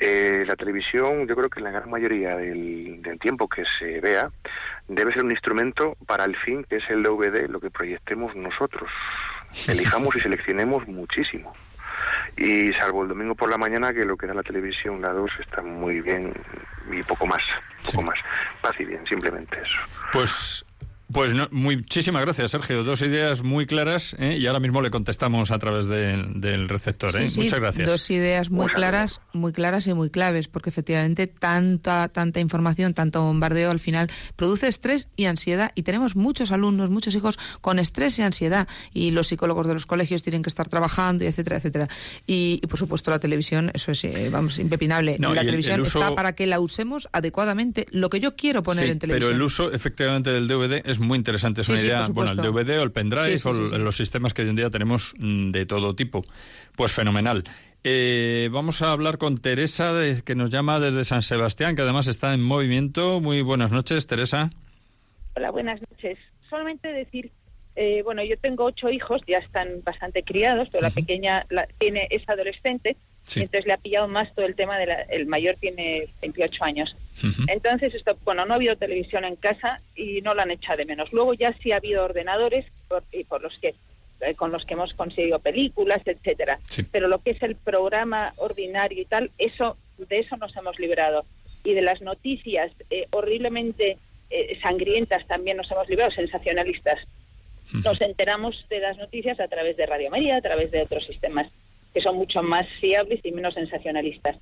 eh, la televisión, yo creo que en la gran mayoría del, del tiempo que se vea, debe ser un instrumento para el fin que es el DVD, lo que proyectemos nosotros. Elijamos y seleccionemos muchísimo. Y salvo el domingo por la mañana, que lo que da la televisión, la 2, está muy bien y poco más, poco Sí. más. Paz y bien, simplemente eso. Pues, pues no- muchísimas gracias, Sergio. Dos ideas muy claras ¿eh? y ahora mismo le contestamos a través del, del receptor. ¿eh? Sí, sí, Muchas gracias. Dos ideas muy claras, muy claras y muy claves, porque efectivamente tanta, tanta información, tanto bombardeo al final produce estrés y ansiedad. Y tenemos muchos alumnos, muchos hijos con estrés y ansiedad. Y los psicólogos de los colegios tienen que estar trabajando, y etcétera, etcétera. Y, y, por supuesto la televisión, eso es, eh, vamos, impepinable. No, la y el- televisión el uso- está para que la usemos adecuadamente, lo que yo quiero poner Sí, en televisión. pero el uso efectivamente del DVD es muy interesante. Es Sí, una sí, idea, bueno, el. DVD o el pendrive Sí, sí, o sí, l- sí. los sistemas que hoy en día tenemos mm, de todo tipo. Pues fenomenal. Eh, vamos a hablar con Teresa, de- que nos llama desde San Sebastián, que además está en movimiento. Muy buenas noches, Teresa. Hola, buenas noches. Solamente decir, eh, bueno, yo tengo ocho hijos, ya están bastante criados, pero la pequeña la- tiene es adolescente, Sí. entonces le ha pillado más todo el tema de la, el mayor tiene 28 años. Entonces, esto, bueno, no ha habido televisión en casa y no la han echado de menos. Luego ya sí ha habido ordenadores por, y por los que eh, con los que hemos conseguido películas, etcétera. Sí. Pero lo que es el programa ordinario y tal, eso de eso nos hemos librado. Y de las noticias eh, horriblemente eh, sangrientas también nos hemos librado, sensacionalistas. Nos enteramos de las noticias a través de Radio María, a través de otros sistemas que son mucho más fiables y menos sensacionalistas.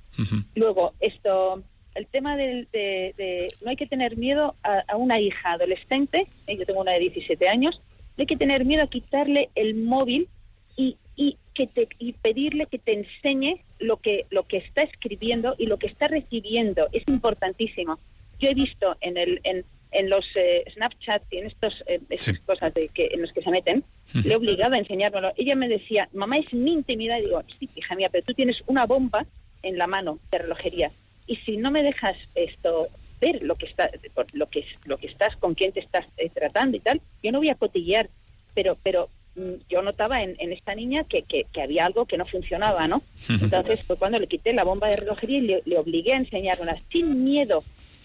Luego, esto, el tema del, de, de- no hay que tener miedo a, a una hija adolescente, eh, yo tengo una de 17 años, no hay que tener miedo a quitarle el móvil y, y que te, y pedirle que te enseñe lo que lo que está escribiendo y lo que está recibiendo es importantísimo. Yo he visto en el en, en los eh, Snapchat y en estos eh, estas Sí. cosas de que en los que se meten, Ujú. le he obligado a enseñármelo. Ella me decía, mamá, es mi intimidad. Y digo, sí, hija mía, pero tú tienes una bomba en la mano de relojería. Y si no me dejas esto ver lo que está, lo que lo que estás, con quién te estás eh, tratando y tal, yo no voy a cotillear. Pero, pero mm, yo notaba en, en esta niña que, que, que había algo que no funcionaba, ¿no? Entonces fue cuando le quité la bomba de relojería y le, le obligué a enseñárnosla sin miedo.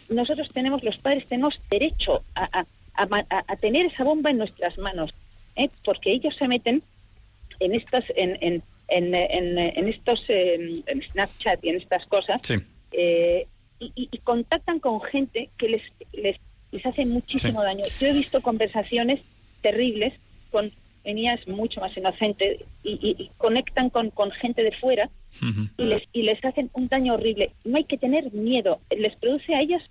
Nosotros tenemos, los padres tenemos derecho a, a- a tener esa bomba en nuestras manos, ¿eh? porque ellos se meten en estas, en, en, en, en- en estos, eh, en Snapchat y en estas cosas, Sí. eh, y, y- y contactan con gente que les, les, les hace muchísimo Sí. daño. Yo he visto conversaciones terribles con niñas mucho más inocentes y, y- y conectan con, con gente de fuera y les, y les hacen un daño horrible. No hay que tener miedo. Les produce a ellos,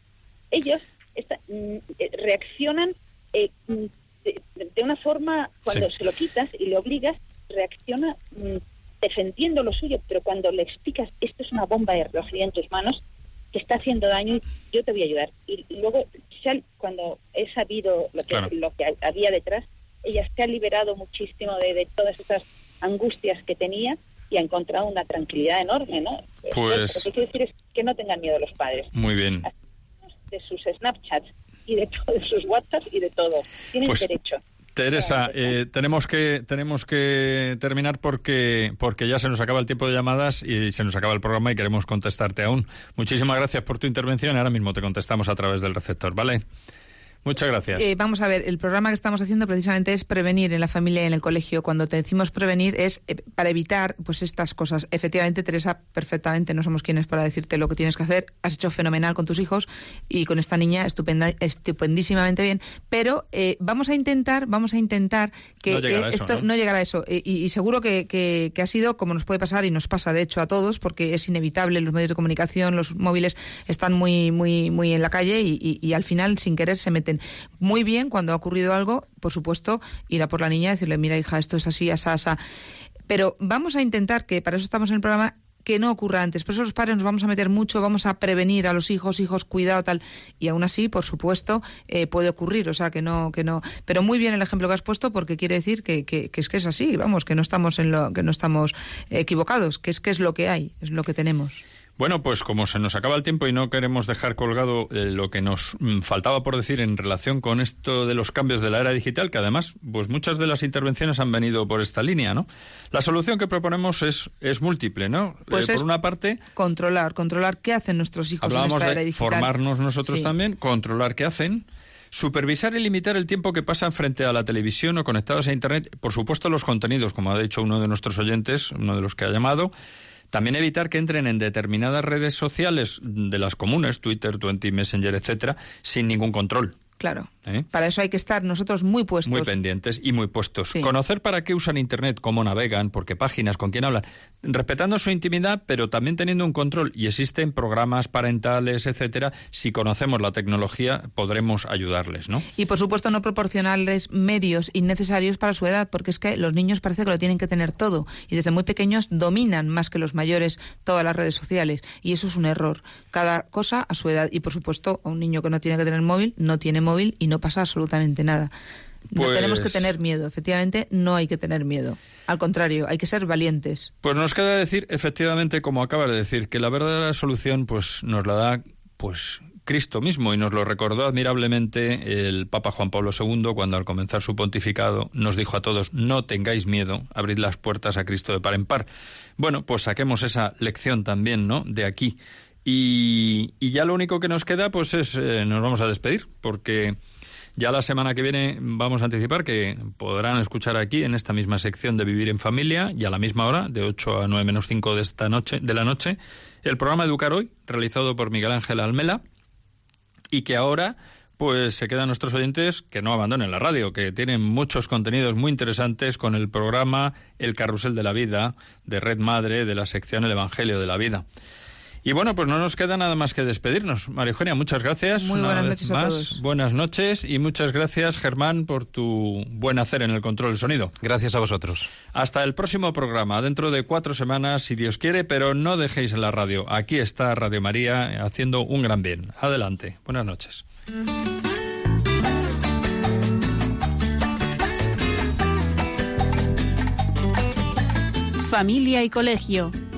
ellos esta- mm, eh, reaccionan eh, mm, de, de una forma, cuando Sí. se lo quitas y le obligas, reacciona mm, defendiendo lo suyo, pero cuando le explicas, esto es una bomba de relojería en tus manos, te está haciendo daño y yo te voy a ayudar. Y, y luego, cuando he sabido lo que, Claro. lo que ha- había detrás, ella se ha liberado muchísimo de, de todas esas angustias que tenía y ha encontrado una tranquilidad enorme, ¿no? Pues- Lo que quiero decir es que no tengan miedo los padres Muy bien. de sus Snapchats y de, sus WhatsApps y de todo. Tienen Pues- derecho. Teresa, eh, tenemos que tenemos que terminar porque porque ya se nos acaba el tiempo de llamadas y se nos acaba el programa y queremos contestarte aún. Muchísimas gracias por tu intervención. Ahora mismo te contestamos a través del receptor, ¿vale? Muchas gracias. Eh, vamos a ver, el programa que estamos haciendo precisamente es prevenir en la familia y en el colegio. Cuando te decimos prevenir es eh, para evitar pues estas cosas. Efectivamente, Teresa, perfectamente, no somos quienes para decirte lo que tienes que hacer. Has hecho fenomenal con tus hijos y con esta niña estupenda, estupendísimamente bien. Pero eh, vamos a intentar, vamos a intentar que No llegar a eso, esto ¿no? llegar a eso. Eh, y, y seguro que, que- que ha sido como nos puede pasar y nos pasa de hecho a todos, porque es inevitable. Los medios de comunicación, los móviles están muy, muy, muy en la calle y, y- y al final, sin querer, se meten. Muy bien, cuando ha ocurrido algo, por supuesto, ir a por la niña y decirle, mira, hija, esto es así, asá, asá. Pero vamos a intentar que, para eso estamos en el programa, que no ocurra antes. Por eso los padres nos vamos a meter mucho, vamos a prevenir a los hijos, hijos, cuidado, tal. Y aún así, por supuesto, eh, puede ocurrir. O sea, que no, que no. Pero muy bien el ejemplo que has puesto, porque quiere decir que, que, que es que es así, vamos, que no estamos en lo, que no estamos equivocados, que es que es lo que hay, es lo que tenemos. Bueno, pues como se nos acaba el tiempo y no queremos dejar colgado eh, lo que nos mm, faltaba por decir en relación con esto de los cambios de la era digital, que además, pues muchas de las intervenciones han venido por esta línea, ¿no? La solución que proponemos es, es múltiple, ¿no? Pues Eh, es por una parte, Controlar, controlar qué hacen nuestros hijos hablábamos en esta era de digital. formarnos nosotros Sí. también, controlar qué hacen. Supervisar y limitar el tiempo que pasan frente a la televisión o conectados a Internet. Por supuesto, los contenidos, como ha dicho uno de nuestros oyentes, uno de los que ha llamado. También evitar que entren en determinadas redes sociales de las comunes, Twitter, Twenty, Messenger, etcétera, sin ningún control. Claro. ¿Eh? Para eso hay que estar nosotros muy puestos. Muy pendientes y muy puestos. Sí. Conocer para qué usan Internet, cómo navegan, por qué páginas, con quién hablan, respetando su intimidad, pero también teniendo un control. Y existen programas parentales, etcétera. Si conocemos la tecnología, podremos ayudarles, ¿no? Y por supuesto no proporcionarles medios innecesarios para su edad, porque es que los niños parece que lo tienen que tener todo y desde muy pequeños dominan más que los mayores todas las redes sociales y eso es un error. Cada cosa a su edad y por supuesto a un niño que no tiene que tener móvil no tiene móvil y no pasa absolutamente nada. No Pues- tenemos que tener miedo, efectivamente no hay que tener miedo. Al contrario, hay que ser valientes. Pues nos queda decir, efectivamente, como acabas de decir, que la verdadera solución pues nos la da pues Cristo mismo y nos lo recordó admirablemente el Papa Juan Pablo II cuando al comenzar su pontificado nos dijo a todos no tengáis miedo, abrid las puertas a Cristo de par en par. Bueno, pues saquemos esa lección también, ¿no? De aquí. Y, y ya lo único que nos queda pues es eh, nos vamos a despedir porque ya la semana que viene vamos a anticipar que podrán escuchar aquí en esta misma sección de Vivir en Familia y a la misma hora, de 8 a 9 menos 5 de esta noche, de la noche, el programa Educar Hoy, realizado por Miguel Ángel Almela, y que ahora pues se quedan nuestros oyentes que no abandonen la radio, que tienen muchos contenidos muy interesantes con el programa El Carrusel de la Vida de Red Madre de la sección El Evangelio de la Vida. Y bueno, pues no nos queda nada más que despedirnos. María Eugenia, muchas gracias. Muy una buenas vez noches a más. todos. Buenas noches y muchas gracias, Germán, por tu buen hacer en el control del sonido. Gracias a vosotros. Hasta el próximo programa, dentro de cuatro semanas, si Dios quiere, pero no dejéis en la radio. Aquí está Radio María haciendo un gran bien. Adelante. Buenas noches. Familia y Colegio,